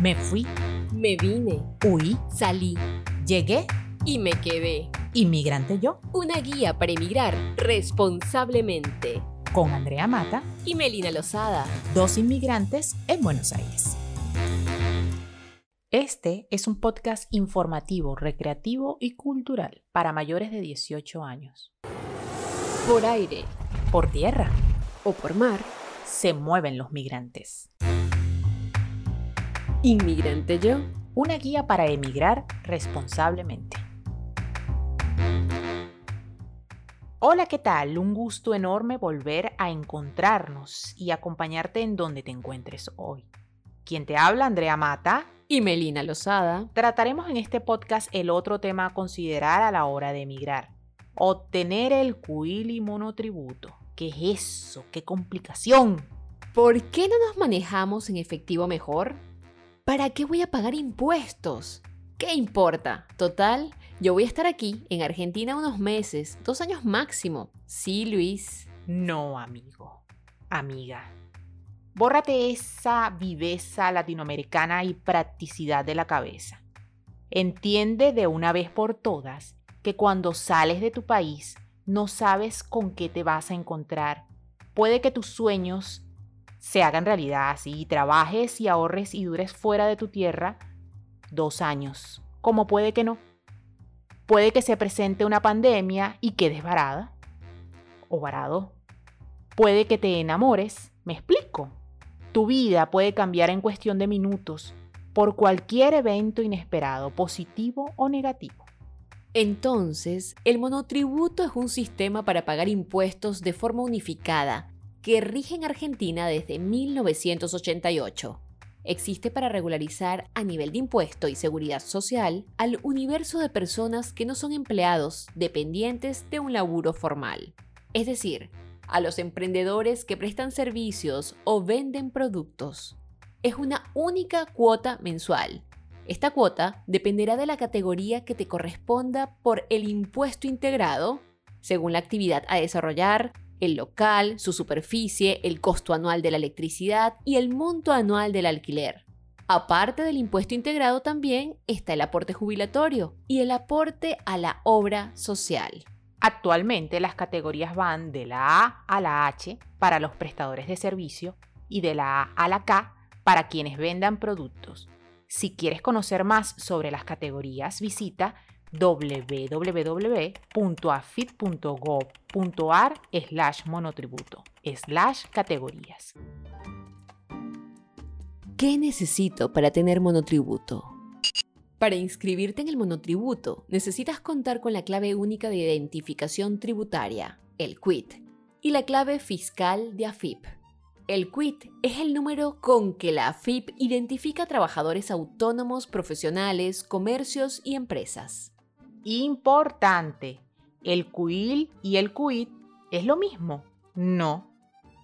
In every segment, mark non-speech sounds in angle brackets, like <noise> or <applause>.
Me fui, Me vine, huí, salí llegué, y me quedé. inmigrante yo, Una guía para emigrar responsablemente. con Andrea Mata, Y Melina Lozada. dos inmigrantes en Buenos Aires. Este es un podcast informativo, recreativo y cultural para mayores de 18 años. Por aire Por tierra o por mar, se mueven los migrantes. Inmigrante yo. Una guía para emigrar responsablemente. Hola, ¿qué tal? Un gusto enorme volver a encontrarnos y acompañarte en donde te encuentres hoy. Quien te habla, Andrea Mata. Y Melina Lozada. Trataremos en este podcast el otro tema a considerar a la hora de emigrar. Obtener el cuil y monotributo. ¿Qué es eso? ¡Qué complicación! ¿Por qué no nos manejamos en efectivo mejor? ¿Para qué voy a pagar impuestos? ¿Qué importa? Total, yo voy a estar aquí, en Argentina, unos meses, dos años máximo. Sí, Luis. No, amigo, amiga. Bórrate esa viveza latinoamericana y practicidad de la cabeza. Entiende de una vez por todas que cuando sales de tu país no sabes con qué te vas a encontrar. Puede que tus sueños se hagan realidad y trabajes y ahorres y dures fuera de tu tierra dos años, como puede que no. Puede que se presente una pandemia y quedes varada o varado. Puede que te enamores, me explico. Tu vida puede cambiar en cuestión de minutos por cualquier evento inesperado, positivo o negativo. Entonces, el monotributo es un sistema para pagar impuestos de forma unificada que rige en Argentina desde 1988. Existe para regularizar a nivel de impuesto y seguridad social al universo de personas que no son empleados dependientes de un laburo formal. Es decir, a los emprendedores que prestan servicios o venden productos. Es una única cuota mensual. Esta cuota dependerá de la categoría que te corresponda por el impuesto integrado, según la actividad a desarrollar, el local, su superficie, el costo anual de la electricidad y el monto anual del alquiler. Aparte del impuesto integrado también está el aporte jubilatorio y el aporte a la obra social. Actualmente las categorías van de la A a la H para los prestadores de servicio y de la A a la K para quienes vendan productos. Si quieres conocer más sobre las categorías, visita www.afit.gov.ar slash monotributo slash categorías. ¿Qué necesito para tener monotributo? Para inscribirte en el monotributo, necesitas contar con la clave única de identificación tributaria, el QUIT, y la clave fiscal de AFIP. El QUIT es el número con que la AFIP identifica trabajadores autónomos, profesionales, comercios y empresas. Importante, ¿el CUIL y el CUIT es lo mismo? No.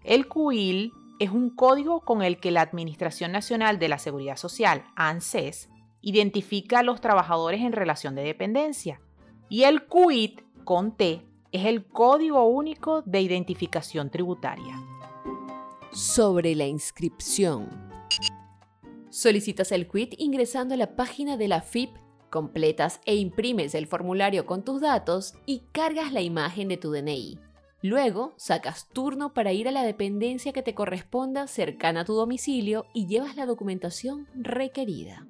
El CUIL es un código con el que la Administración Nacional de la Seguridad Social, ANSES, identifica a los trabajadores en relación de dependencia. Y el CUIT con T es el código único de identificación tributaria. Sobre la inscripción. Solicitas el quit ingresando a la página de la FIP, completas e imprimes el formulario con tus datos y cargas la imagen de tu DNI. Luego, sacas turno para ir a la dependencia que te corresponda cercana a tu domicilio y llevas la documentación requerida.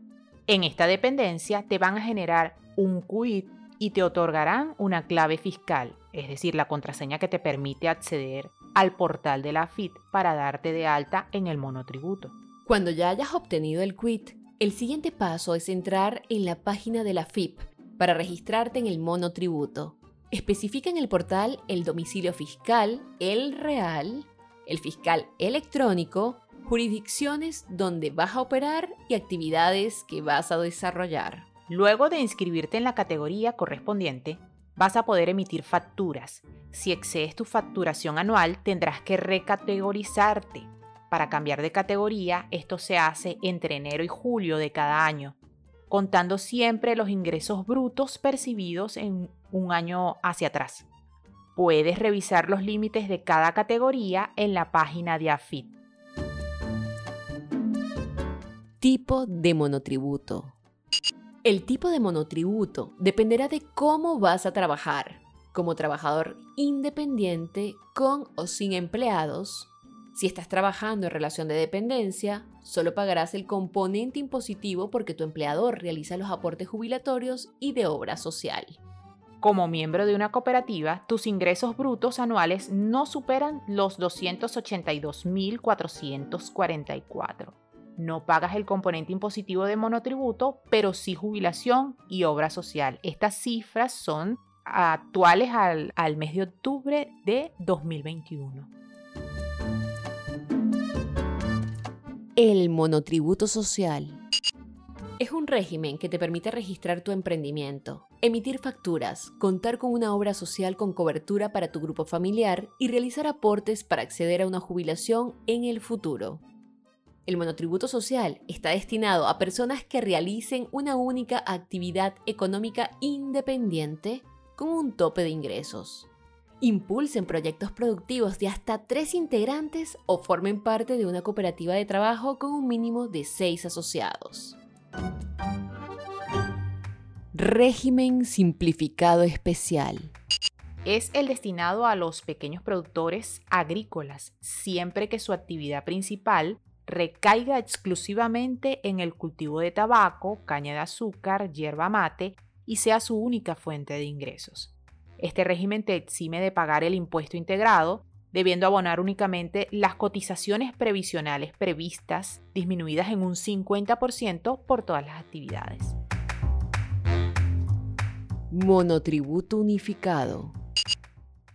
En esta dependencia te van a generar un QUIT y te otorgarán una clave fiscal, es decir, la contraseña que te permite acceder al portal de la FIT para darte de alta en el monotributo. Cuando ya hayas obtenido el quit, el siguiente paso es entrar en la página de la FIP para registrarte en el monotributo. Especifica en el portal el domicilio fiscal, el real, el fiscal electrónico, jurisdicciones donde vas a operar y actividades que vas a desarrollar. Luego de inscribirte en la categoría correspondiente, vas a poder emitir facturas. Si excedes tu facturación anual, tendrás que recategorizarte. Para cambiar de categoría, esto se hace entre enero y julio de cada año, contando siempre los ingresos brutos percibidos en un año hacia atrás. Puedes revisar los límites de cada categoría en la página de AFIT. Tipo de monotributo. El tipo de monotributo dependerá de cómo vas a trabajar, como trabajador independiente, con o sin empleados. Si estás trabajando en relación de dependencia, solo pagarás el componente impositivo porque tu empleador realiza los aportes jubilatorios y de obra social. Como miembro de una cooperativa, tus ingresos brutos anuales no superan los 282.444. No pagas el componente impositivo de monotributo, pero sí jubilación y obra social. Estas cifras son actuales al, mes de octubre de 2021. El monotributo social es un régimen que te permite registrar tu emprendimiento, emitir facturas, contar con una obra social con cobertura para tu grupo familiar y realizar aportes para acceder a una jubilación en el futuro. El monotributo social está destinado a personas que realicen una única actividad económica independiente con un tope de ingresos. Impulsen proyectos productivos de hasta tres integrantes o formen parte de una cooperativa de trabajo con un mínimo de seis asociados. Régimen simplificado especial. Es el destinado a los pequeños productores agrícolas, siempre que su actividad principal recaiga exclusivamente en el cultivo de tabaco, caña de azúcar, hierba mate y sea su única fuente de ingresos. Este régimen te exime de pagar el impuesto integrado, debiendo abonar únicamente las cotizaciones previsionales previstas, disminuidas en un 50% por todas las actividades. Monotributo unificado.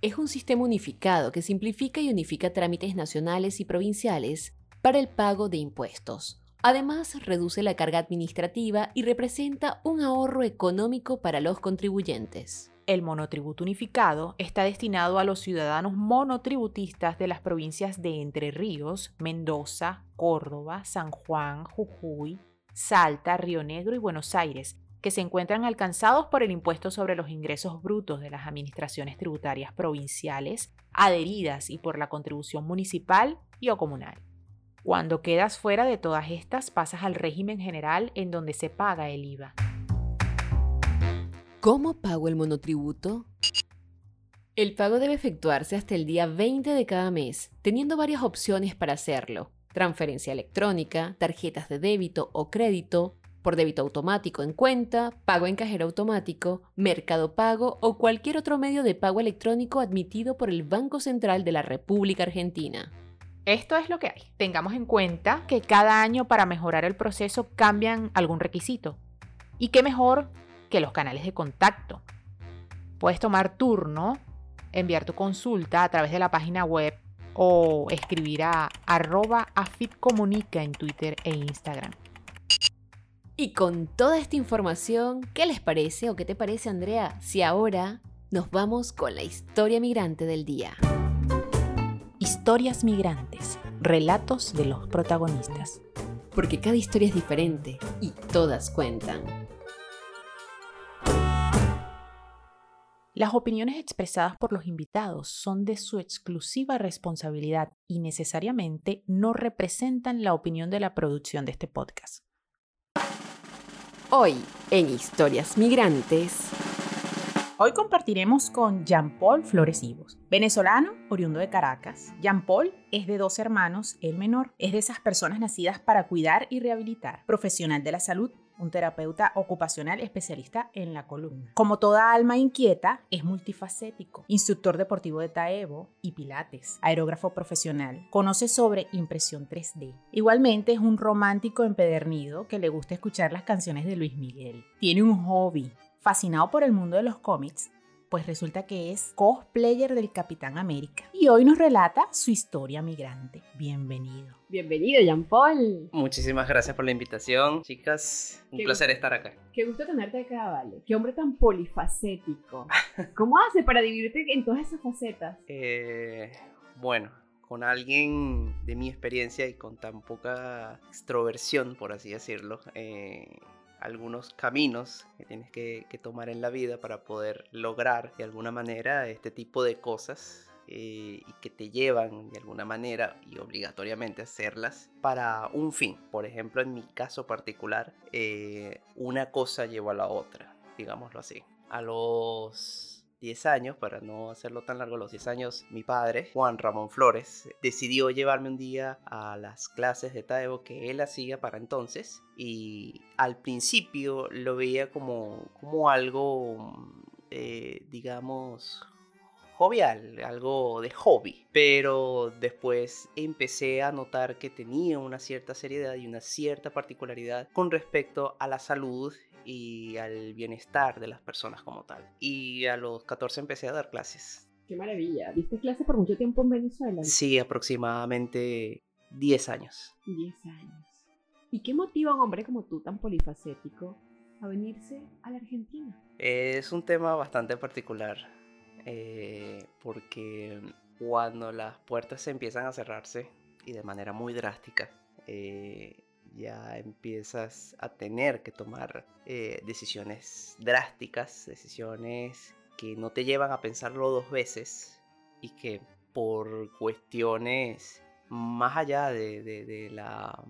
Es un sistema unificado que simplifica y unifica trámites nacionales y provinciales para el pago de impuestos. Además, reduce la carga administrativa y representa un ahorro económico para los contribuyentes. El monotributo unificado está destinado a los ciudadanos monotributistas de las provincias de Entre Ríos, Mendoza, Córdoba, San Juan, Jujuy, Salta, Río Negro y Buenos Aires, que se encuentran alcanzados por el impuesto sobre los ingresos brutos de las administraciones tributarias provinciales adheridas y por la contribución municipal y o comunal. Cuando quedas fuera de todas estas, pasas al régimen general en donde se paga el IVA. ¿Cómo pago el monotributo? El pago debe efectuarse hasta el día 20 de cada mes, teniendo varias opciones para hacerlo. Transferencia electrónica, tarjetas de débito o crédito, por débito automático en cuenta, pago en cajero automático, mercado pago o cualquier otro medio de pago electrónico admitido por el Banco Central de la República Argentina. Esto es lo que hay. Tengamos en cuenta que cada año para mejorar el proceso cambian algún requisito. Y qué mejor que los canales de contacto. Puedes tomar turno, enviar tu consulta a través de la página web o escribir a arroba afitcomunica en Twitter e Instagram. Y con toda esta información, ¿qué les parece o qué te parece Andrea si ahora nos vamos con la historia migrante del día? Historias migrantes, relatos de los protagonistas. Porque cada historia es diferente y todas cuentan. Las opiniones expresadas por los invitados son de su exclusiva responsabilidad y necesariamente no representan la opinión de la producción de este podcast. Hoy, en Historias Migrantes. Hoy compartiremos con Jean-Paul Flores Ivos, venezolano, oriundo de Caracas. Jean-Paul es de dos hermanos, el menor es de esas personas nacidas para cuidar y rehabilitar, profesional de la salud, un terapeuta ocupacional especialista en la columna. Como toda alma inquieta, es multifacético, instructor deportivo de Taebo y Pilates, aerógrafo profesional, conoce sobre impresión 3D. Igualmente es un romántico empedernido que le gusta escuchar las canciones de Luis Miguel. Tiene un hobby, fascinado por el mundo de los cómics, pues resulta que es cosplayer del Capitán América. Y hoy nos relata su historia migrante. Bienvenido. Bienvenido, Jean Paul. Muchísimas gracias por la invitación, chicas. Un placer estar acá. Qué gusto tenerte acá, Vale. Qué hombre tan polifacético. <laughs> ¿Cómo hace para dividirte en todas esas facetas? Eh, bueno, con alguien de mi experiencia y con tan poca extroversión, por así decirlo, eh, algunos caminos que tienes que, tomar en la vida para poder lograr de alguna manera este tipo de cosas eh, y que te llevan de alguna manera y obligatoriamente hacerlas para un fin. Por ejemplo, en mi caso particular, eh, una cosa llevó a la otra, digámoslo así. A los 10 años, para no hacerlo tan largo, los 10 años, mi padre, Juan Ramón Flores, decidió llevarme un día a las clases de Taebo que él hacía para entonces y al principio lo veía como, como algo, eh, digamos, jovial, algo de hobby. Pero después empecé a notar que tenía una cierta seriedad y una cierta particularidad con respecto a la salud y al bienestar de las personas como tal. Y a los 14 empecé a dar clases. Qué maravilla. ¿Diste clases por mucho tiempo en Venezuela? Sí, aproximadamente 10 años. 10 años. ¿Y qué motiva a un hombre como tú, tan polifacético, a venirse a la Argentina? Es un tema bastante particular eh, porque cuando las puertas se empiezan a cerrarse y de manera muy drástica, eh, ya empiezas a tener que tomar eh, decisiones drásticas, decisiones que no te llevan a pensarlo dos veces y que por cuestiones más allá de la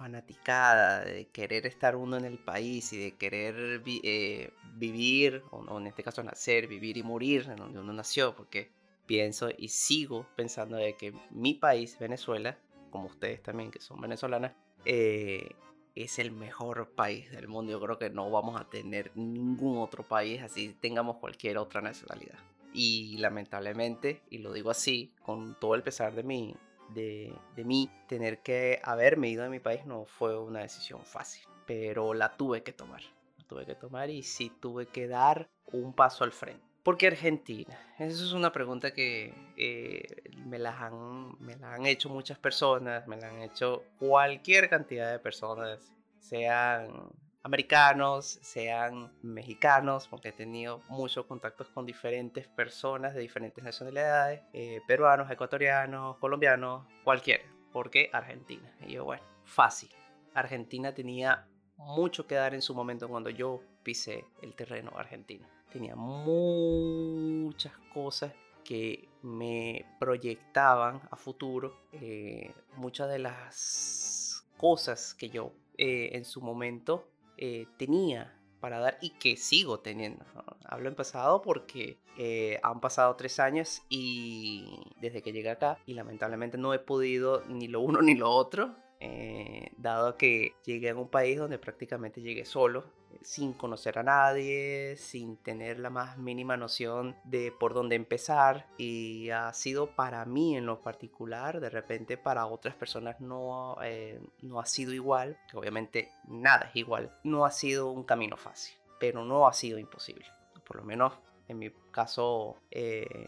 fanaticada de querer estar uno en el país y de querer eh, vivir, o, en este caso nacer, vivir y morir en donde uno nació, porque pienso y sigo pensando de que mi país, Venezuela, como ustedes también que son venezolanas, eh, es el mejor país del mundo. Yo creo que no vamos a tener ningún otro país así tengamos cualquier otra nacionalidad. Y lamentablemente, y lo digo así, con todo el pesar de mí, de, mí, tener que haberme ido de mi país no fue una decisión fácil, pero la tuve que tomar. La tuve que tomar y sí tuve que dar un paso al frente. ¿Por qué Argentina? Esa es una pregunta que eh, me, la han, me la han hecho muchas personas, me la han hecho cualquier cantidad de personas, sean americanos, sean mexicanos, porque he tenido muchos contactos con diferentes personas de diferentes nacionalidades, eh, peruanos, ecuatorianos, colombianos, cualquiera. ¿Por qué Argentina? Y yo, bueno, fácil. Argentina tenía mucho que dar en su momento cuando yo pisé el terreno argentino. Tenía muchas cosas que me proyectaban a futuro. Eh, muchas de las cosas que yo eh, en su momento eh, tenía para dar y que sigo teniendo. Hablo en pasado porque eh, han pasado tres años y desde que llegué acá y lamentablemente no he podido ni lo uno <laughs> ni lo otro, eh, dado que llegué a un país donde prácticamente llegué solo sin conocer a nadie, sin tener la más mínima noción de por dónde empezar y ha sido para mí en lo particular, de repente para otras personas no, eh, no ha sido igual, que obviamente nada es igual, no ha sido un camino fácil, pero no ha sido imposible, por lo menos en mi caso, eh,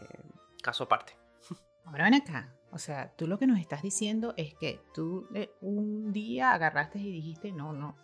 caso aparte. Ahora ven acá, o sea, tú lo que nos estás diciendo es que tú eh, un día agarraste y dijiste, no, no,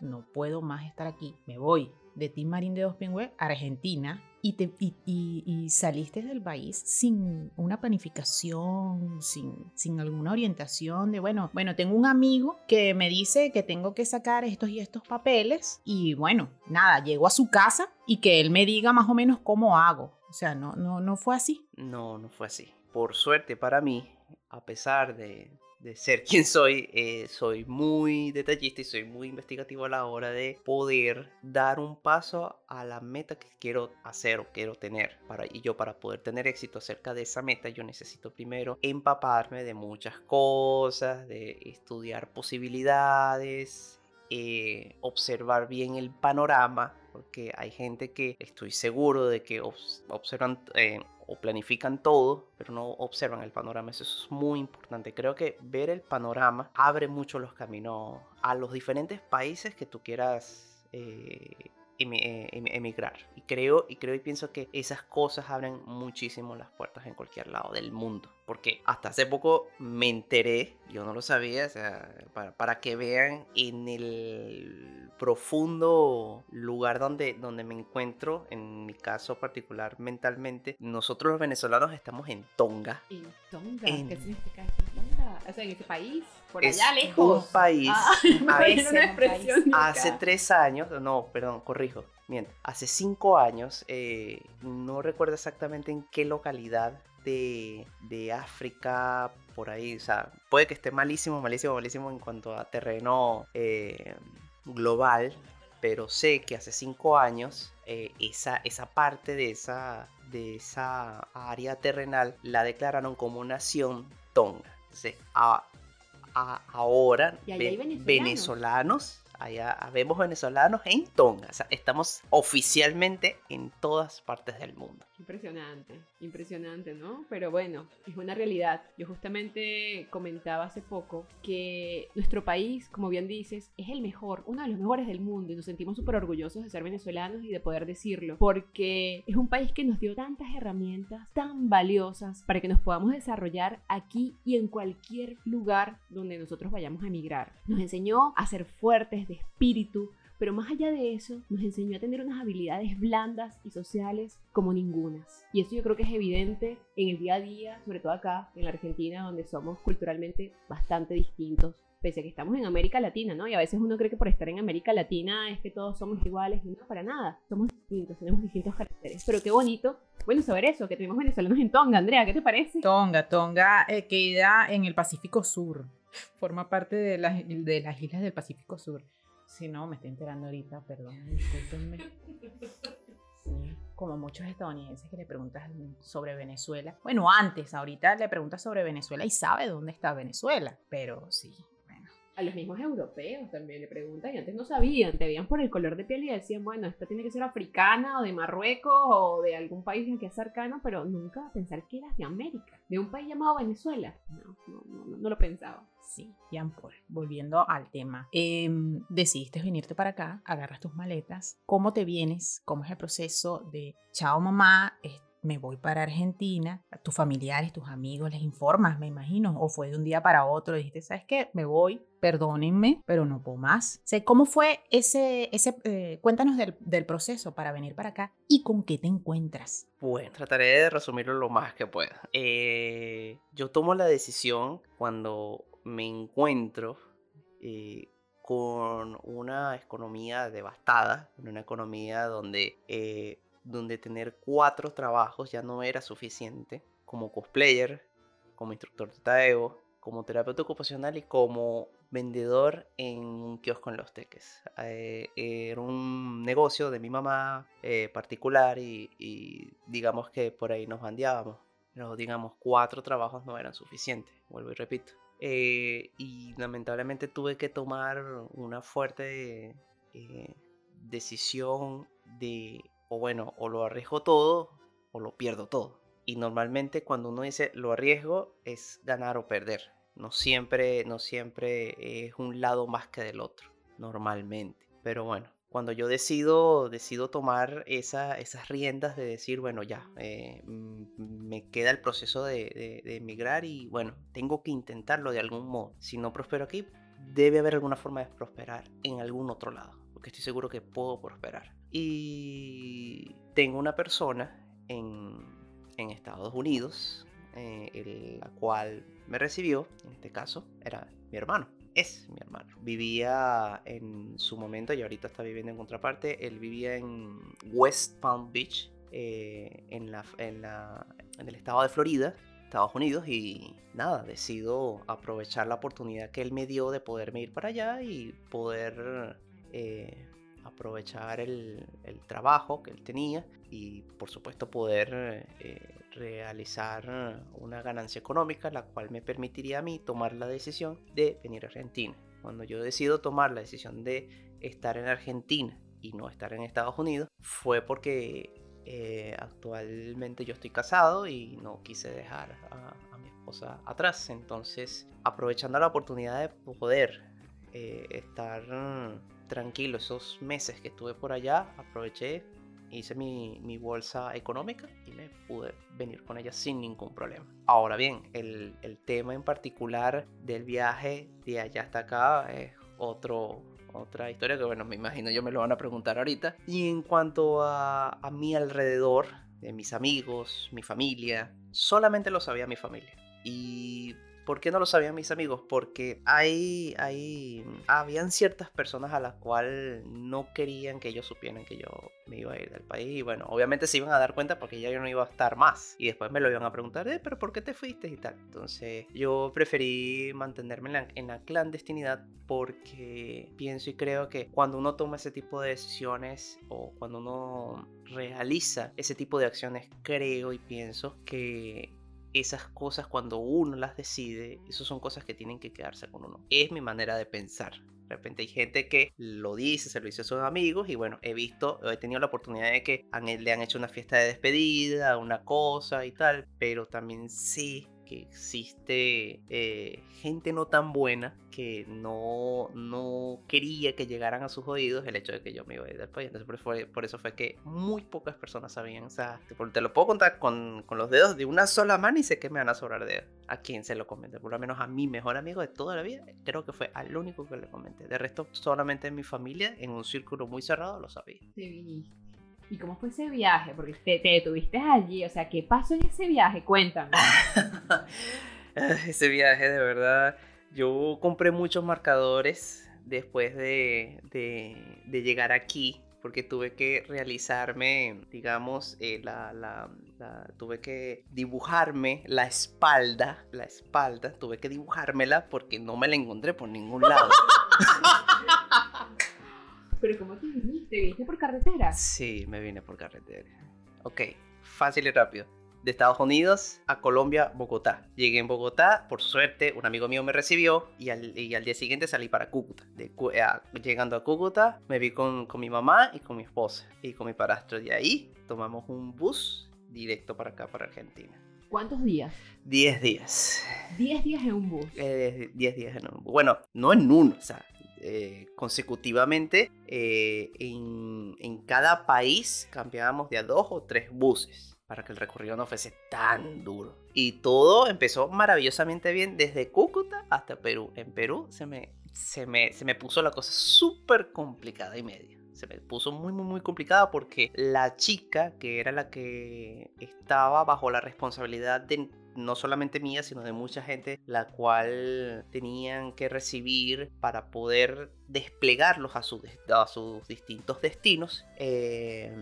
no puedo más estar aquí, me voy de Team Marín de Dos Pingües Argentina y, te, y, saliste del país sin una planificación, sin, sin alguna orientación de, bueno, bueno, tengo un amigo que me dice que tengo que sacar estos y estos papeles y bueno, nada, llego a su casa y que él me diga más o menos cómo hago. O sea, no, no, no fue así. No, no fue así. Por suerte para mí, a pesar de, ser <laughs> quien soy, eh, soy muy detallista y soy muy investigativo a la hora de poder dar un paso a la meta que quiero hacer o quiero tener. Para, y yo para poder tener éxito acerca de esa meta, yo necesito primero empaparme de muchas cosas, de estudiar posibilidades, eh, observar bien el panorama, porque hay gente que estoy seguro de que observan... Eh, o planifican todo, pero no observan el panorama. Eso es muy importante. Creo que ver el panorama abre mucho los caminos a los diferentes países que tú quieras eh, emigrar. Y creo, y creo y pienso que esas cosas abren muchísimo las puertas en cualquier lado del mundo. Porque hasta hace poco me enteré, yo no lo sabía, o sea, para, para que vean en el profundo lugar donde, donde me encuentro, en mi caso particular mentalmente, nosotros los venezolanos estamos en Tonga. ¿En Tonga? ¿Qué significa Tonga? O sea, en ese país, por allá lejos. Un país. Ah, <laughs> hace tres años, no, perdón, corrijo. Bien, hace cinco años, eh, no recuerdo exactamente en qué localidad de, de África, por ahí, o sea, puede que esté malísimo, malísimo, malísimo en cuanto a terreno eh, global, pero sé que hace cinco años eh, esa, esa parte de esa, de esa área terrenal la declararon como nación tonga. Entonces, a, ahora venezolanos allá vemos venezolanos en Tonga. O sea, estamos oficialmente en todas partes del mundo. Impresionante, impresionante, ¿no? Pero bueno, es una realidad. Yo justamente comentaba hace poco que nuestro país, como bien dices, es el mejor, uno de los mejores del mundo y nos sentimos súper orgullosos de ser venezolanos y de poder decirlo, porque es un país que nos dio tantas herramientas tan valiosas para que nos podamos desarrollar aquí y en cualquier lugar donde nosotros vayamos a emigrar. Nos enseñó a ser fuertes, de espíritu, pero más allá de eso, nos enseñó a tener unas habilidades blandas y sociales como ningunas. Y eso yo creo que es evidente en el día a día, sobre todo acá, en la Argentina, donde somos culturalmente bastante distintos, pese a que estamos en América Latina, ¿no? Y a veces uno cree que por estar en América Latina es que todos somos iguales, y no, para nada. Somos distintos, tenemos distintos caracteres. Pero qué bonito, bueno, saber eso, que tenemos venezolanos en Tonga, Andrea, ¿qué te parece? Tonga, Tonga eh, queda en el Pacífico Sur. Forma parte de las, de las islas del Pacífico Sur. Si no, me estoy enterando ahorita, perdón, discúlpenme. como muchos estadounidenses que le preguntas sobre Venezuela. Bueno, antes, ahorita le preguntas sobre Venezuela y sabe dónde está Venezuela, pero sí, a los mismos europeos también le preguntan y antes no sabían, te veían por el color de piel y decían, bueno, esta tiene que ser africana o de Marruecos o de algún país que es cercano, pero nunca pensar que eras de América, de un país llamado Venezuela. No, no, no, no lo pensaba. Sí, Jean Paul, volviendo al tema, em, decidiste venirte para acá, agarras tus maletas, ¿cómo te vienes? ¿Cómo es el proceso de, chao mamá, me voy para Argentina, tus familiares, tus amigos, les informas, me imagino, o fue de un día para otro, dijiste, ¿sabes qué? Me voy, perdónenme, pero no puedo más. ¿Cómo fue ese, ese eh, cuéntanos del, del, proceso para venir para acá y con qué te encuentras? Bueno, trataré de resumirlo lo más que pueda. Eh, yo tomo la decisión cuando me encuentro eh, con una economía devastada, una economía donde donde tener cuatro trabajos ya no era suficiente, como cosplayer, como instructor de taeo, como terapeuta ocupacional y como vendedor en un kiosco en Los Teques. Eh, era un negocio de mi mamá eh, particular y, digamos que por ahí nos bandeábamos. Pero digamos, cuatro trabajos no eran suficientes, vuelvo y repito. Eh, y lamentablemente tuve que tomar una fuerte decisión de o bueno, o lo arriesgo todo o lo pierdo todo. Y normalmente cuando uno dice lo arriesgo es ganar o perder. No siempre, no siempre es un lado más que del otro, normalmente. Pero bueno, cuando yo decido, decido tomar esa, esas riendas de decir, bueno, ya, eh, me queda el proceso de, de, emigrar y bueno, tengo que intentarlo de algún modo. Si no prospero aquí, debe haber alguna forma de prosperar en algún otro lado, porque estoy seguro que puedo prosperar. Y tengo una persona en, Estados Unidos, eh, la cual me recibió, en este caso era mi hermano, es mi hermano. Vivía en su momento y ahorita está viviendo en otra parte, él vivía en West Palm Beach, eh, en, la, en, la, en el estado de Florida, Estados Unidos y nada, decido aprovechar la oportunidad que él me dio de poderme ir para allá y poder eh, aprovechar el, trabajo que él tenía y por supuesto poder eh, realizar una ganancia económica la cual me permitiría a mí tomar la decisión de venir a Argentina. Cuando yo decido tomar la decisión de estar en Argentina y no estar en Estados Unidos fue porque eh, actualmente yo estoy casado y no quise dejar a, mi esposa atrás. Entonces, aprovechando la oportunidad de poder eh, estar tranquilo esos meses que estuve por allá, aproveché, hice mi, mi, bolsa económica y me pude venir con ella sin ningún problema. Ahora bien, el, el, tema en particular del viaje de allá hasta acá es otro, otra historia que bueno, me imagino yo me lo van a preguntar ahorita. Y en cuanto a, a mi alrededor, de mis amigos, mi familia, solamente lo sabía mi familia. Y ¿Por qué no lo sabían mis amigos? Porque hay, hay, habían ciertas personas a las cuales no querían que ellos supieran que yo me iba a ir del país. Y bueno, obviamente se iban a dar cuenta porque ya yo no iba a estar más. Y después me lo iban a preguntar, eh, pero ¿por qué te fuiste y tal? Entonces yo preferí mantenerme en la, en la clandestinidad porque pienso y creo que cuando uno toma ese tipo de decisiones o cuando uno realiza ese tipo de acciones, creo y pienso que esas cosas cuando uno las decide, esas son cosas que tienen que quedarse con uno. Es mi manera de pensar. De repente hay gente que lo dice, se lo dice a sus amigos y bueno, he visto, he tenido la oportunidad de que le han hecho una fiesta de despedida, una cosa y tal, pero también sí que existe eh, gente no tan buena que no, no quería que llegaran a sus oídos el hecho de que yo me iba a ir del país. Entonces por, eso fue que muy pocas personas sabían. O sea, te, lo puedo contar con, con, los dedos de una sola mano y sé que me van a sobrar dedos. A quien se lo comenté, por lo menos a mi mejor amigo de toda la vida, creo que fue al único que le comenté. De resto, solamente en mi familia, en un círculo muy cerrado, lo sabía. Sí. ¿Y cómo fue ese viaje? Porque te, te detuviste allí, o sea, ¿qué pasó en ese viaje? Cuéntame. <laughs> ese viaje, de verdad, yo compré muchos marcadores después de, de, llegar aquí, porque tuve que realizarme, digamos, eh, la, la, tuve que dibujarme la espalda, la espalda, tuve que dibujármela porque no me la encontré por ningún lado. <laughs> ¿Pero cómo te viniste? ¿Viniste por carretera? Sí, me vine por carretera. Ok, fácil y rápido. De Estados Unidos a Colombia, Bogotá. Llegué en Bogotá, por suerte, un amigo mío me recibió y al, día siguiente salí para Cúcuta. De, llegando a Cúcuta, me vi con, con mi mamá y con mi esposa y con mi parastro. De ahí tomamos un bus directo para acá, para Argentina. ¿Cuántos días? Diez días. ¿Diez días en un bus? Eh, diez días en un bus. Bueno, no en uno, o sea, eh, consecutivamente eh, en, en, cada país cambiábamos de a dos o tres buses para que el recorrido no fuese tan duro. Y todo empezó maravillosamente bien desde Cúcuta hasta Perú. En Perú se me, se me, se me puso la cosa súper complicada y media se me puso muy, muy, muy complicada porque la chica, que era la que estaba bajo la responsabilidad de no solamente mía, sino de mucha gente, la cual tenían que recibir para poder desplegarlos a, a sus distintos destinos. Eh,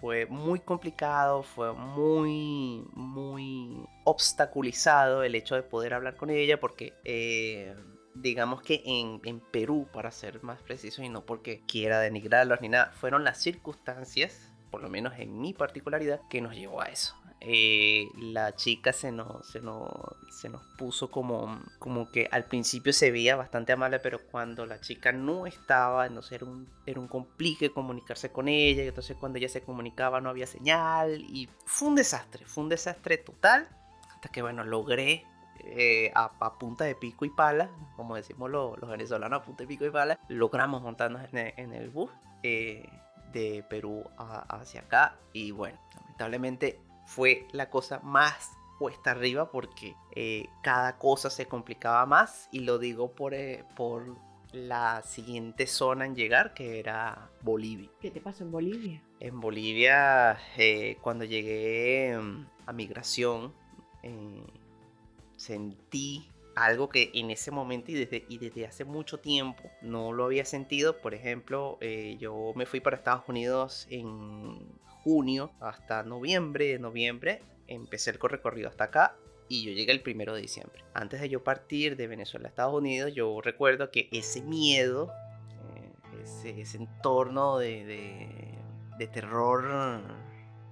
fue muy complicado, fue muy, muy obstaculizado el hecho de poder hablar con ella porque... Eh, digamos que en, en, Perú, para ser más preciso, y no porque quiera denigrarlos ni nada, fueron las circunstancias, por lo menos en mi particularidad, que nos llevó a eso. Eh, la chica se nos, se, nos, se nos puso como, como que al principio se veía bastante amable, pero cuando la chica no estaba, entonces era un, era un complique comunicarse con ella, y entonces cuando ella se comunicaba no había señal, y fue un desastre, fue un desastre total, hasta que bueno, logré eh, a, punta de pico y pala, como decimos los, venezolanos, a punta de pico y pala, logramos montarnos en el, bus eh, de Perú hacia acá. Y bueno, lamentablemente fue la cosa más cuesta arriba porque eh, cada cosa se complicaba más y lo digo por, por la siguiente zona en llegar que era Bolivia. ¿Qué te pasó en Bolivia? En Bolivia, cuando llegué mm, a migración, sentí algo que en ese momento y desde, y desde hace mucho tiempo no lo había sentido. Por ejemplo, eh, yo me fui para Estados Unidos en junio hasta noviembre. Noviembre empecé el recorrido hasta acá y yo llegué el primero de diciembre. Antes de yo partir de Venezuela a Estados Unidos, yo recuerdo que ese miedo, eh, ese, entorno de, de, de terror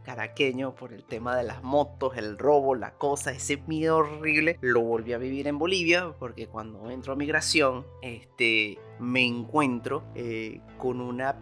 caraqueño por el tema de las motos, el robo, la cosa, ese miedo horrible, lo volví a vivir en Bolivia porque cuando entro a migración, este, me encuentro eh, con, una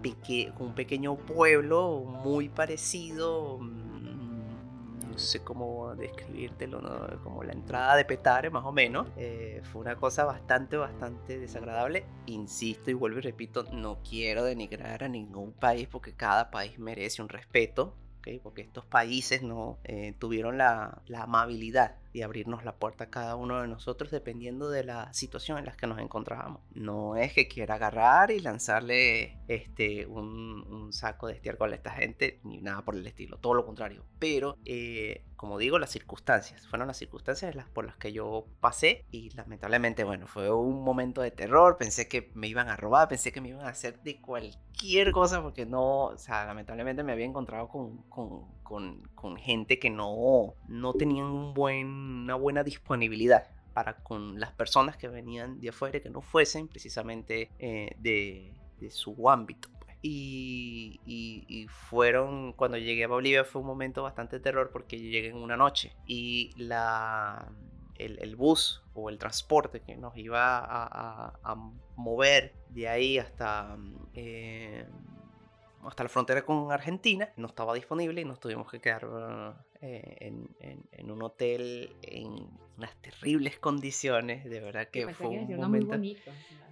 un pequeño pueblo muy parecido mm, no sé cómo describírtelo, como la entrada de Petare más o menos. Eh, fue una cosa bastante, bastante desagradable. Insisto y vuelvo y repito, no quiero denigrar a ningún país porque cada país merece un respeto porque estos países no eh, tuvieron la, amabilidad de abrirnos la puerta a cada uno de nosotros dependiendo de la situación en la que nos encontrábamos. No es que quiera agarrar y lanzarle este, un, un saco de estiércol a esta gente, ni nada por el estilo, todo lo contrario. Pero eh, como digo, las circunstancias. Fueron las circunstancias las por las que yo pasé y lamentablemente, bueno, fue un momento de terror. Pensé que me iban a robar, pensé que me iban a hacer de cualquier cosa porque no, o sea, lamentablemente me había encontrado con, con, con, con gente que no, no tenían un buen, una buena disponibilidad para con las personas que venían de afuera que no fuesen precisamente eh, de, su ámbito. Y, fueron, cuando llegué a Bolivia fue un momento bastante terror porque llegué en una noche y la, el, bus o el transporte que nos iba a, mover de ahí hasta, eh, hasta la frontera con Argentina no estaba disponible y nos tuvimos que quedar eh, en, en, un hotel en unas terribles condiciones. De verdad que fue un momento... Muy bonito. No,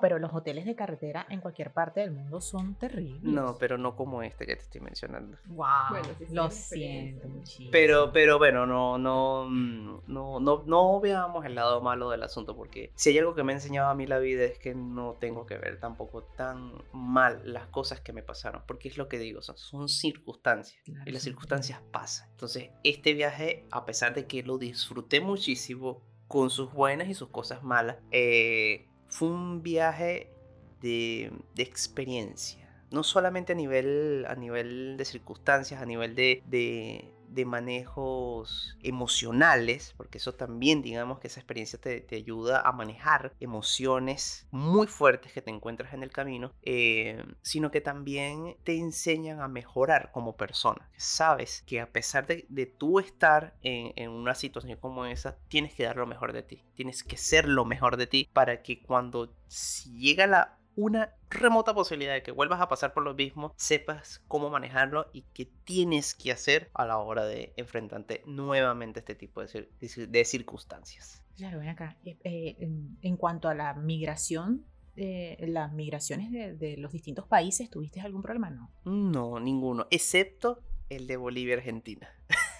pero los hoteles de carretera en cualquier parte del mundo son terribles. No, pero no como este que te estoy mencionando. Wow. lo siento muchísimo. Pero, pero bueno, no, no, mm, no, no, no veamos el lado malo del asunto, porque si hay algo que me ha enseñado a mí la vida es que no tengo que ver tampoco tan mal las cosas que me pasaron, porque es lo que digo, son, son circunstancias y las circunstancias pasan. Entonces, este viaje, a pesar de que lo disfruté muchísimo, con sus buenas y sus cosas malas, eh, fue un viaje de, experiencia. No solamente a nivel, a nivel de circunstancias, a nivel de, de manejos emocionales, porque eso también, digamos que esa experiencia te, ayuda a manejar emociones muy fuertes que te encuentras en el camino, eh, sino que también te enseñan a mejorar como persona. Sabes que a pesar de, de tú estar en, en una situación como esa, tienes que dar lo mejor de ti, tienes que ser lo mejor de ti para que cuando llega la una remota posibilidad de que vuelvas a pasar por lo mismo, sepas cómo manejarlo y qué tienes que hacer a la hora de enfrentarte nuevamente a este tipo de, de circunstancias. Claro, ven acá. Eh, eh, en, cuanto a la migración, eh, las migraciones de, los distintos países, ¿tuviste algún problema? No. No, ninguno, excepto el de Bolivia Argentina.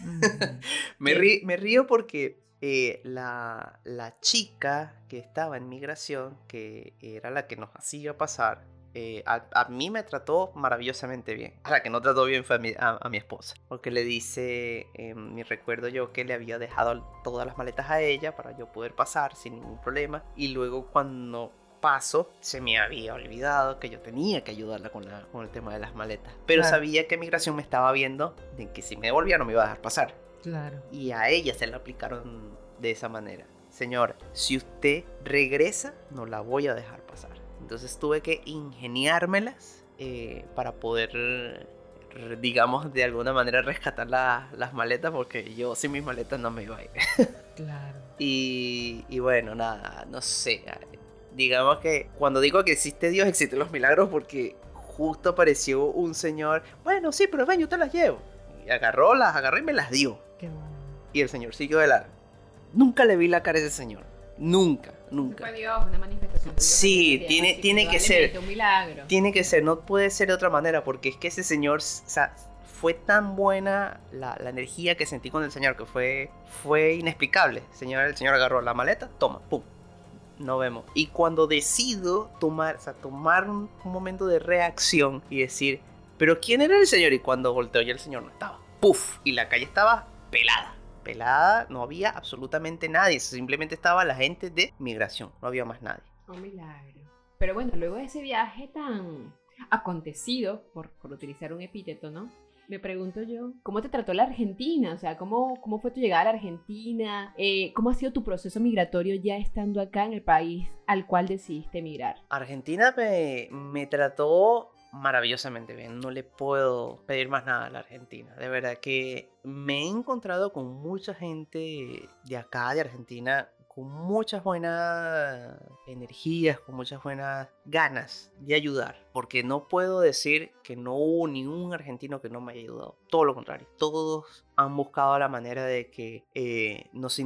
Mm. <laughs> me, me río porque eh, la, chica que estaba en migración, que era la que nos hacía pasar, eh, a, mí me trató maravillosamente bien. A la que no trató bien fue a mi, esposa. Porque le dice, eh, me recuerdo yo que le había dejado todas las maletas a ella para yo poder pasar sin ningún problema. Y luego cuando paso, se me había olvidado que yo tenía que ayudarla con, con el tema de las maletas. Pero sabía que migración me estaba viendo de que si me devolvía no me iba a dejar pasar. Claro. Y a ella se la aplicaron de esa manera. Señora, si usted regresa, no la voy a dejar pasar. Entonces tuve que ingeniármelas eh, para poder, digamos, de alguna manera rescatar las maletas, porque yo sin mis maletas no me iba a ir. <laughs> Claro. y, y bueno, nada, no sé. Digamos que cuando digo que existe Dios, existen los milagros, porque justo apareció un señor, bueno, sí, pero ven, yo te las llevo. Y agarró, las agarró y me las dio. Qué bueno. Y el señor siguió de largo. Nunca le vi la cara a ese señor. Nunca, nunca. una manifestación. Sí, tiene, tiene que ser. Un milagro. Tiene que ser, no puede ser de otra manera, porque es que ese señor, o sea, fue tan buena la, energía que sentí con el señor que fue, fue inexplicable. señor, el señor agarró la maleta, toma, pum, no vemos. Y cuando decido tomar, o sea, tomar un, momento de reacción y decir, pero ¿quién era el señor? Y cuando volteó ya el señor no estaba. Puf, y la calle estaba pelada pelada, no había absolutamente nadie, simplemente estaba la gente de migración, no había más nadie. Un milagro. Pero bueno, luego de ese viaje tan acontecido, por, por utilizar un epíteto, ¿no? Me pregunto yo, ¿cómo te trató la Argentina? O sea, ¿cómo, cómo fue tu llegada a la Argentina? Eh, ¿Cómo ha sido tu proceso migratorio ya estando acá en el país al cual decidiste emigrar? Argentina me, me trató maravillosamente bien. No le puedo pedir más nada a la Argentina. De verdad que me he encontrado con mucha gente de acá, de Argentina, con muchas buenas energías, con muchas buenas ganas de ayudar. Porque no puedo decir que no hubo ningún argentino que no me haya ayudado. Todo lo contrario. Todos han buscado la manera de que eh, nos,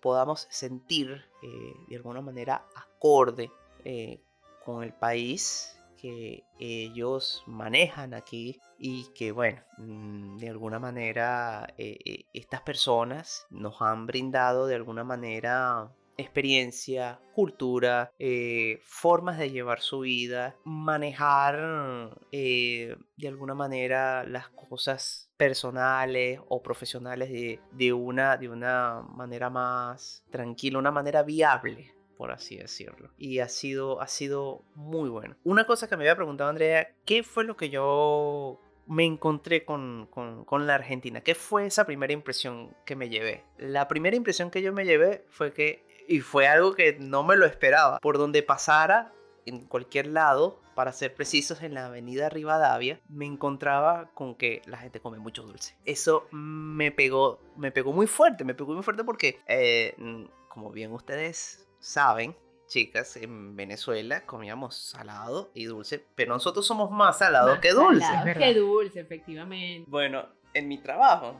podamos sentir eh, de alguna manera acorde eh, con el país que ellos manejan aquí y que bueno, mm, de alguna manera eh, eh, estas personas nos han brindado de alguna manera experiencia, cultura, eh, formas de llevar su vida, manejar de alguna manera las cosas personales o profesionales de, de, una, de una manera más tranquila, una manera viable por así decirlo. Y ha sido, ha sido muy bueno. Una cosa que me había preguntado Andrea, ¿qué fue lo que yo me encontré con, con, la Argentina? ¿Qué fue esa primera impresión que me llevé? La primera impresión que yo me llevé fue que, y fue algo que no me lo esperaba, por donde pasara, en cualquier lado, para ser precisos, en la avenida Rivadavia, me encontraba con que la gente come mucho dulce. Eso me pegó, me pegó muy fuerte, me pegó muy fuerte porque, eh, como bien ustedes saben, chicas, en Venezuela comíamos salado y dulce, pero nosotros somos más salados que dulce. Salado que dulce, efectivamente. Bueno, en mi trabajo,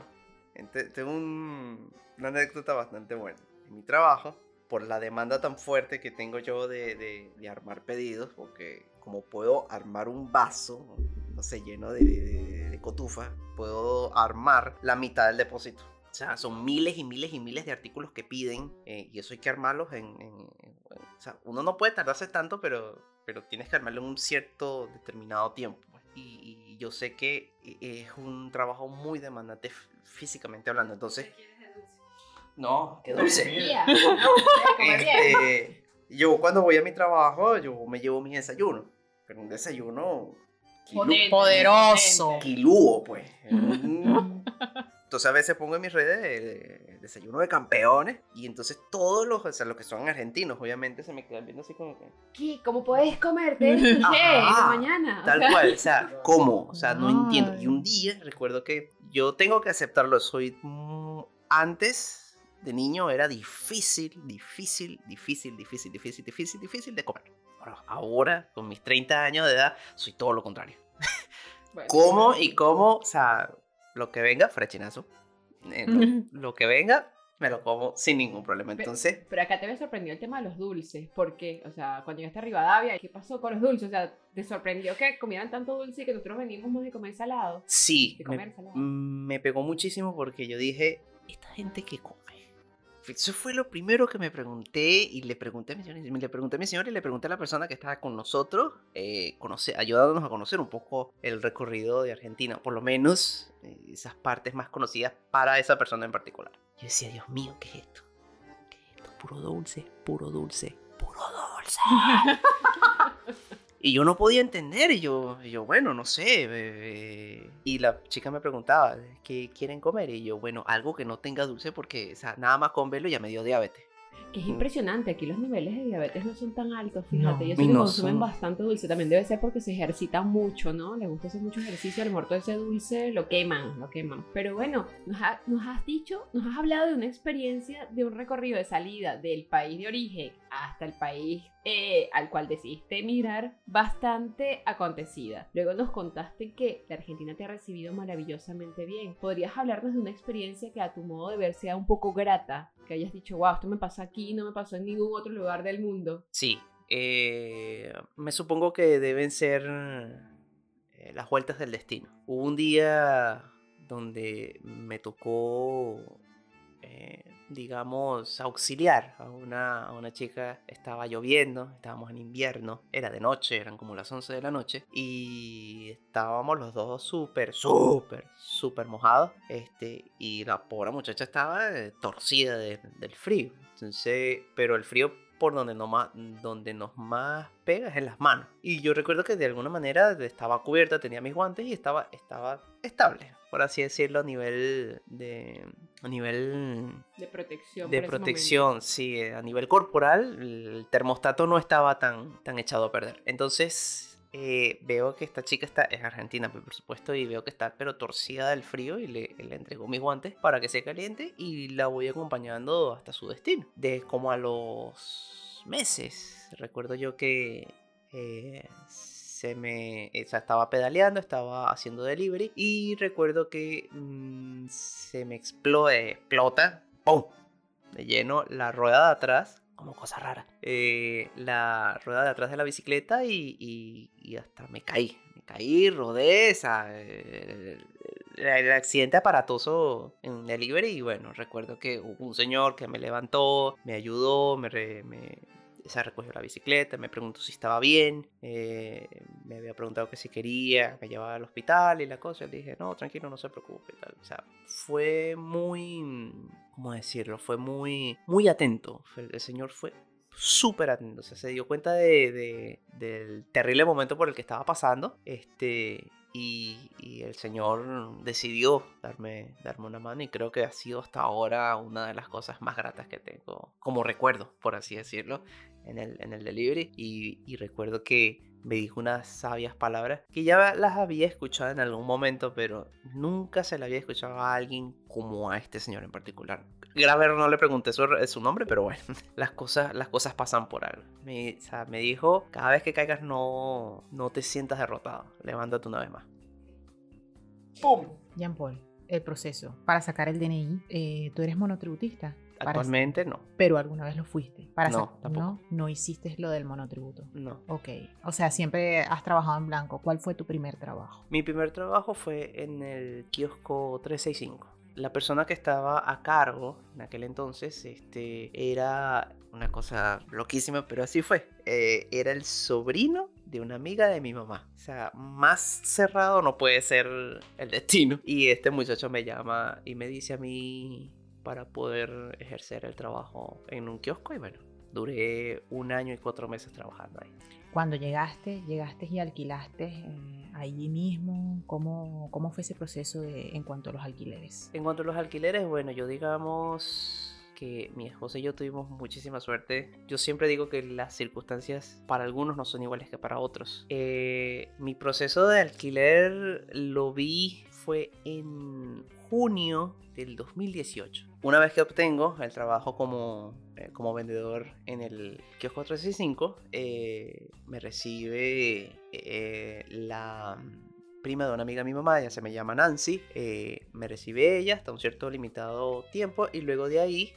tengo una anécdota bastante buena. En mi trabajo, por la demanda tan fuerte que tengo yo de, armar pedidos, porque como puedo armar un vaso, no sé, lleno de cotufa, puedo armar la mitad del depósito. O sea, son miles y miles y miles de artículos que piden eh, y eso hay que armarlos en, O sea, uno no puede tardarse tanto, pero, pero tienes que armarlo en un cierto determinado tiempo. Pues. Y, yo sé que e, es un trabajo muy demandante físicamente hablando. Entonces... No, qué dulce. este, yo cuando voy a mi trabajo, yo me llevo mi desayuno. Pero un desayuno... Poderoso. Quilúo, pues. Entonces a veces pongo en mis redes de, desayuno de campeones y entonces todos los, o sea, los que son argentinos, obviamente se me quedan viendo así como que... ¿Qué? ¿Cómo puedes comerte <laughs> qué? ¿En la mañana? Tal cual, o sea, <laughs> ¿cómo? O sea, no entiendo. Y un día recuerdo que yo tengo que aceptarlo, soy... Antes de niño era difícil, difícil, difícil, difícil, difícil, difícil, difícil de comer. Ahora, con mis 30 años de edad, soy todo lo contrario. ¿Cómo y cómo? O sea, lo que venga, frechinazo. Eh, <laughs> lo, que venga, me lo como sin ningún problema. Entonces. Pero, acá te me sorprendió el tema de los dulces. ¿Por qué? O sea, cuando llegaste a Rivadavia, ¿qué pasó con los dulces? O sea, ¿te sorprendió que comieran tanto dulce y que nosotros veníamos de comer salado? Sí. me, me pegó muchísimo porque yo dije, esta gente que eso fue lo primero que me pregunté y le pregunté a mi señor, le pregunté a mi señor y le pregunté a la persona que estaba con nosotros, eh, ayudándonos a conocer un poco el recorrido de Argentina, por lo menos eh, esas partes más conocidas para esa persona en particular. Yo decía, Dios mío, ¿qué es esto? ¿Qué es esto? Puro dulce, puro dulce, puro dulce. <laughs> Y yo no podía entender, y yo, yo bueno, no sé. y la chica me preguntaba, ¿qué quieren comer? Y yo, bueno, algo que no tenga dulce porque, o sea, nada más con verlo ya me dio diabetes. Es impresionante, aquí los niveles de diabetes no son tan altos, fíjate, ellos sí consumen bastante dulce, también debe ser porque se ejercitan mucho, ¿no? Les gusta hacer mucho ejercicio, al muerto ese dulce lo queman, lo queman. Pero bueno, nos, nos has dicho, nos has hablado de una experiencia, de un recorrido de salida del país de origen hasta el país eh, al cual decidiste emigrar bastante acontecida. Luego nos contaste que la Argentina te ha recibido maravillosamente bien. ¿Podrías hablarnos de una experiencia que a tu modo de ver sea un poco grata? Que hayas dicho, wow, esto me pasa aquí, no me pasó en ningún otro lugar del mundo. Sí, eh, me supongo que deben ser eh, las vueltas del destino. Hubo un día donde me tocó digamos, auxiliar a una, a una chica. Estaba lloviendo, estábamos en invierno, era de noche, eran como las 11 de la noche, y estábamos los dos súper, súper, súper mojados. Este, y la pobre muchacha estaba eh, torcida del frío. Entonces, pero el frío por donde, no más, donde nos más pega es en las manos. Y yo recuerdo que de alguna manera estaba cubierta, tenía mis guantes y estaba, estaba estable, por así decirlo, a nivel de... A nivel... De protección. De protección, sí. A nivel corporal, el termostato no estaba tan, tan echado a perder. Entonces, eh, veo que esta chica está, es argentina, por supuesto, y veo que está pero torcida del frío y le, le entregó mis guantes para que se caliente y la voy acompañando hasta su destino. De como a los meses, recuerdo yo que eh, se me estaba pedaleando, estaba haciendo delivery y recuerdo que mm, se me explota, explota, ¡pum! De lleno la rueda de atrás como cosa rara. Eh, la rueda de atrás de la bicicleta y, y, hasta me caí. Me caí, rodé, esa, el, el, accidente aparatoso en delivery y bueno, recuerdo que hubo un señor que me levantó, me ayudó, me, me se recogió la bicicleta, me preguntó si estaba bien, eh, me había preguntado que si quería, me llevaba al hospital y la cosa, le dije, no, tranquilo, no se preocupe. Tal. O sea, fue muy, ¿cómo decirlo? Fue muy, muy atento. El señor fue súper atento, o sea, se dio cuenta de, del terrible momento por el que estaba pasando, este, y, y, el Señor decidió darme, darme una mano y creo que ha sido hasta ahora una de las cosas más gratas que tengo como recuerdo, por así decirlo, en el, en el delivery y, recuerdo que me dijo unas sabias palabras que ya las había escuchado en algún momento, pero nunca se le había escuchado a alguien como a este señor en particular. Grave no le pregunté su, su nombre, pero bueno, <laughs> las cosas, las cosas pasan por algo. Me, me dijo, cada vez que caigas no, no te sientas derrotado, levántate una vez más. ¡Pum! Jean Paul, el proceso para sacar el DNI, eh, ¿tú eres monotributista? Actualmente no. Pero alguna vez lo fuiste. Para no, tampoco. ¿no? no hiciste lo del monotributo. No. Ok. O sea, siempre has trabajado en blanco. ¿Cuál fue tu primer trabajo? Mi primer trabajo fue en el kiosco 365. La persona que estaba a cargo en aquel entonces este, era una cosa loquísima, pero así fue. Eh, era el sobrino de una amiga de mi mamá. O sea, más cerrado no puede ser el destino. Y este muchacho me llama y me dice a mí, para poder ejercer el trabajo en un kiosco y bueno, duré un año y cuatro meses trabajando ahí. Cuando llegaste, llegaste y alquilaste eh, allí mismo, ¿cómo, ¿cómo fue ese proceso de, en cuanto a los alquileres? En cuanto a los alquileres, bueno, yo digamos que mi esposa y yo tuvimos muchísima suerte. Yo siempre digo que las circunstancias para algunos no son iguales que para otros. Eh, mi proceso de alquiler lo vi fue en junio del 2018. Una vez que obtengo el trabajo como, eh, como vendedor en el kiosco 365, eh, me recibe eh, la prima de una amiga de mi mamá, ella se me llama Nancy, me recibe ella hasta un cierto limitado tiempo y luego de ahí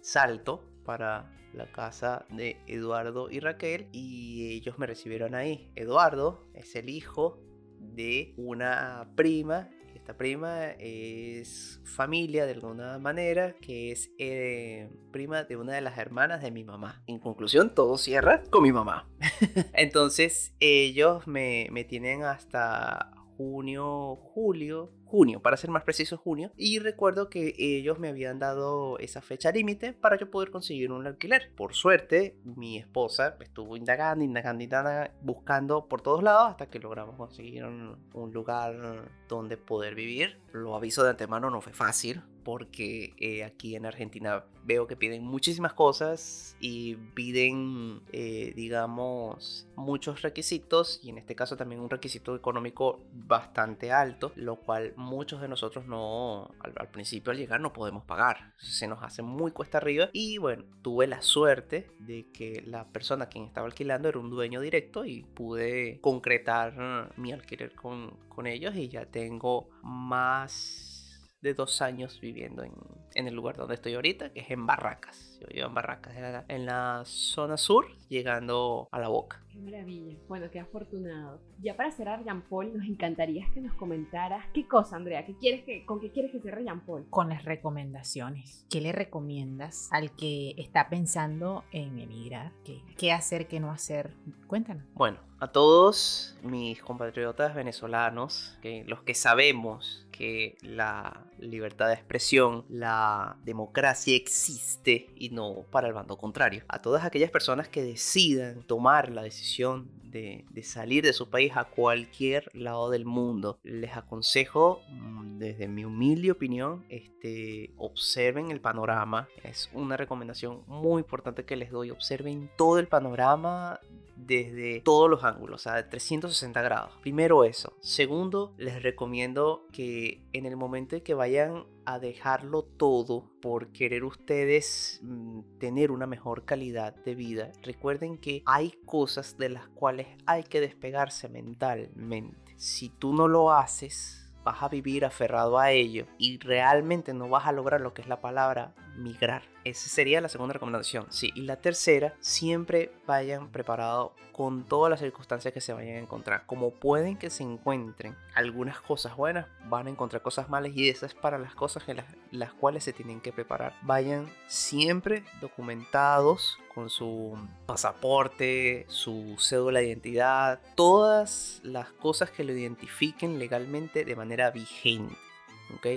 salto para la casa de Eduardo y Raquel y ellos me recibieron ahí. Eduardo es el hijo de una prima esta prima es familia de alguna manera, que es eh, prima de una de las hermanas de mi mamá. En conclusión, todo cierra con mi mamá. <laughs> Entonces, ellos me, me tienen hasta junio, julio junio, para ser más preciso junio, y recuerdo que ellos me habían dado esa fecha límite para yo poder conseguir un alquiler. Por suerte, mi esposa estuvo indagando, indagando, indagando, buscando por todos lados hasta que logramos conseguir un, un lugar donde poder vivir. Lo aviso de antemano, no fue fácil, porque eh, aquí en Argentina veo que piden muchísimas cosas y piden, eh, digamos, muchos requisitos y en este caso también un requisito económico bastante alto, lo cual muchos de nosotros no, al, principio al llegar no podemos pagar, se nos hace muy cuesta arriba y bueno, tuve la suerte de que la persona a quien estaba alquilando era un dueño directo y pude concretar mi alquiler con, con ellos y ya tengo más de dos años viviendo en, en, el lugar donde estoy ahorita, que es en Barracas. Yo vivo en Barracas, en la, zona sur, llegando a la boca. Qué maravilla. Bueno, qué afortunado. Ya para cerrar, Jean Paul, nos encantaría que nos comentaras qué cosa, Andrea, ¿qué quieres que, con qué quieres que cierre Jean Paul. Con las recomendaciones. ¿Qué le recomiendas al que está pensando en emigrar? ¿Qué, qué hacer, qué no hacer? Cuéntanos. Bueno, a todos mis compatriotas venezolanos, los que sabemos que la libertad de expresión, la democracia existe y no para el bando contrario. A todas aquellas personas que decidan tomar la decisión de, de, salir de su país a cualquier lado del mundo. Les aconsejo, mm, desde mi humilde opinión, este, observen el panorama. Es una recomendación muy importante que les doy. Observen todo el panorama desde todos los ángulos, o sea, de 360 grados. Primero eso. Segundo, les recomiendo que en el momento en que vayan a dejarlo todo por querer ustedes mm, tener una mejor calidad de vida, recuerden que hay cosas de las cuales hay que despegarse mentalmente. Si tú no lo haces, vas a vivir aferrado a ello y realmente no vas a lograr lo que es la palabra migrar. Esa sería la segunda recomendación. Sí, y la tercera, siempre vayan preparados con todas las circunstancias que se vayan a encontrar. Como pueden que se encuentren algunas cosas buenas, van a encontrar cosas malas y esas para las cosas en las, las cuales se tienen que preparar. Vayan siempre documentados con su pasaporte, su cédula de identidad, todas las cosas que lo identifiquen legalmente de manera vigente.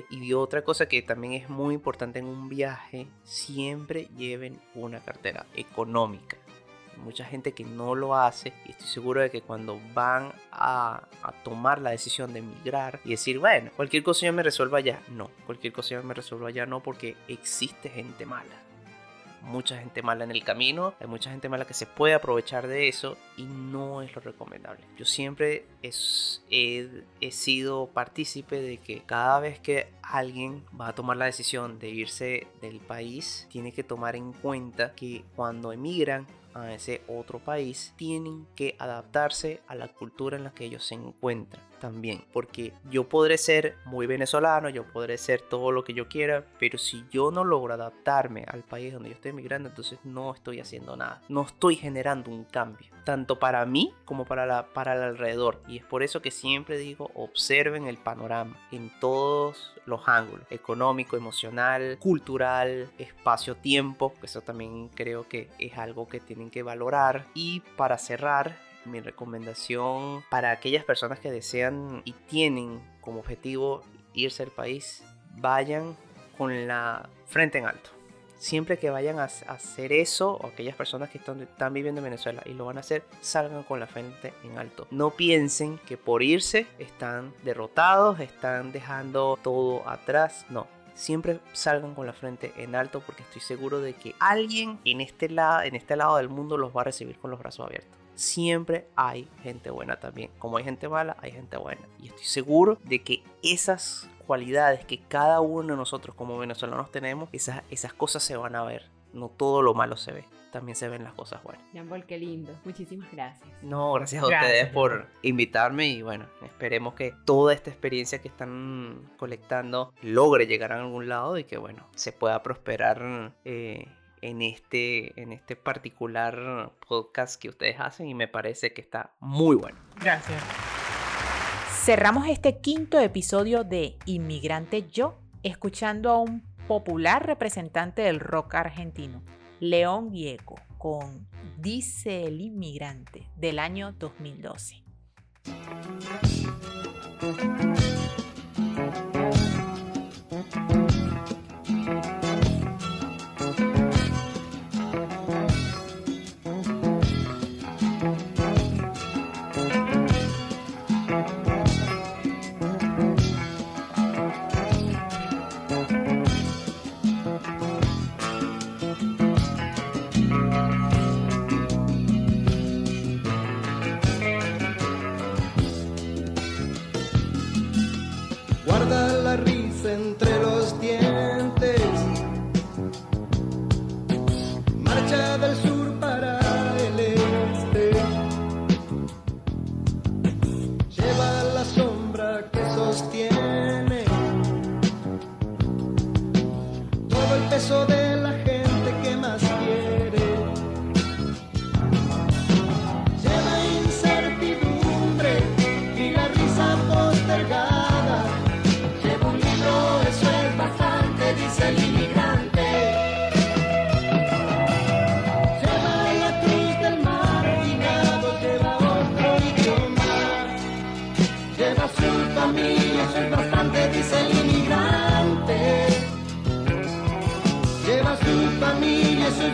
Y otra cosa que también es muy importante en un viaje, siempre lleven una cartera económica. Mucha gente que no lo hace y estoy seguro de que cuando van a, tomar la decisión de emigrar y decir, bueno, cualquier cosa yo me resuelva allá, no, cualquier cosa yo me resuelva allá, no, porque existe gente mala mucha gente mala en el camino, hay mucha gente mala que se puede aprovechar de eso y no es lo recomendable. Yo siempre he, he sido partícipe de que cada vez que alguien va a tomar la decisión de irse del país, tiene que tomar en cuenta que cuando emigran a ese otro país, tienen que adaptarse a la cultura en la que ellos se encuentran también. Porque yo podré ser muy venezolano, yo podré ser todo lo que yo quiera, pero si yo no logro adaptarme al país donde yo estoy emigrando, entonces no estoy haciendo nada. No estoy generando un cambio, tanto para mí como para, la, para el alrededor. Y es por eso que siempre digo, observen el panorama en todos los ángulos, económico, emocional, cultural, espacio-tiempo, eso también creo que es algo que tienen que valorar. Y para cerrar, mi recomendación para aquellas personas que desean y tienen como objetivo irse al país, vayan con la frente en alto. Siempre que vayan a hacer eso, o aquellas personas que están, están viviendo en Venezuela y lo van a hacer, salgan con la frente en alto. No piensen que por irse están derrotados, están dejando todo atrás. No, siempre salgan con la frente en alto porque estoy seguro de que alguien en este, lado, en este lado del mundo los va a recibir con los brazos abiertos siempre hay gente buena también. Como hay gente mala, hay gente buena. Y estoy seguro de que esas cualidades que cada uno de nosotros como venezolanos tenemos, esas, esas cosas se van a ver. No todo lo malo se ve, también se ven las cosas buenas. Jean qué lindo. Muchísimas gracias. No, gracias a ustedes por invitarme y bueno, esperemos que toda esta experiencia que están colectando logre llegar a algún lado y que bueno, se pueda prosperar eh, en este, en este particular podcast que ustedes hacen y me parece que está muy bueno. Gracias. Cerramos este quinto episodio de Inmigrante Yo escuchando a un popular representante del rock argentino, León Gieco, con Dice el Inmigrante del año 2012.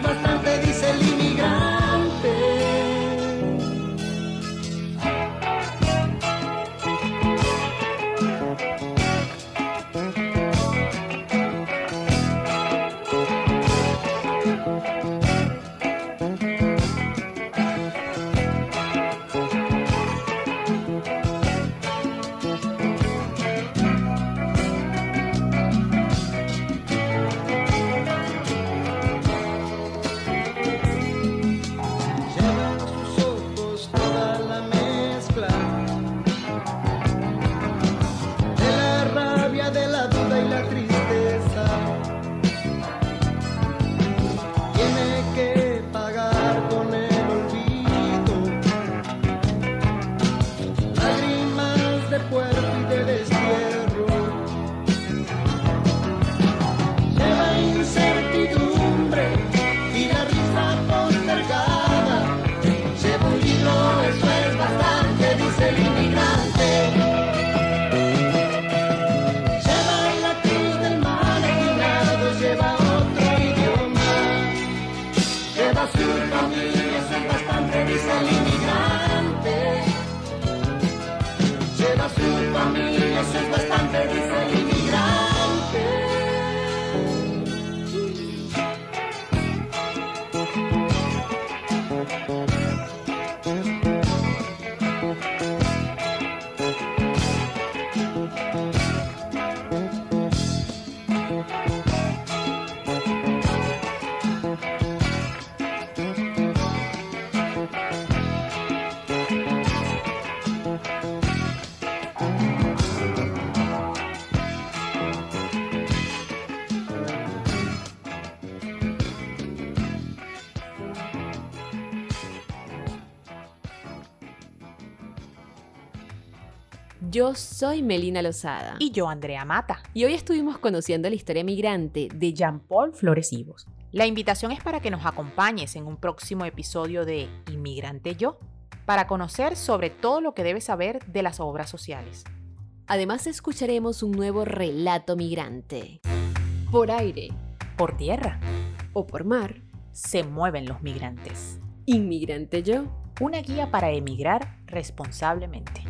bastante soy Melina Lozada. Y yo, Andrea Mata. Y hoy estuvimos conociendo la historia migrante de Jean-Paul Floresivos. La invitación es para que nos acompañes en un próximo episodio de Inmigrante Yo, para conocer sobre todo lo que debes saber de las obras sociales. Además escucharemos un nuevo relato migrante. Por aire, por tierra o por mar, se mueven los migrantes. Inmigrante Yo, una guía para emigrar responsablemente.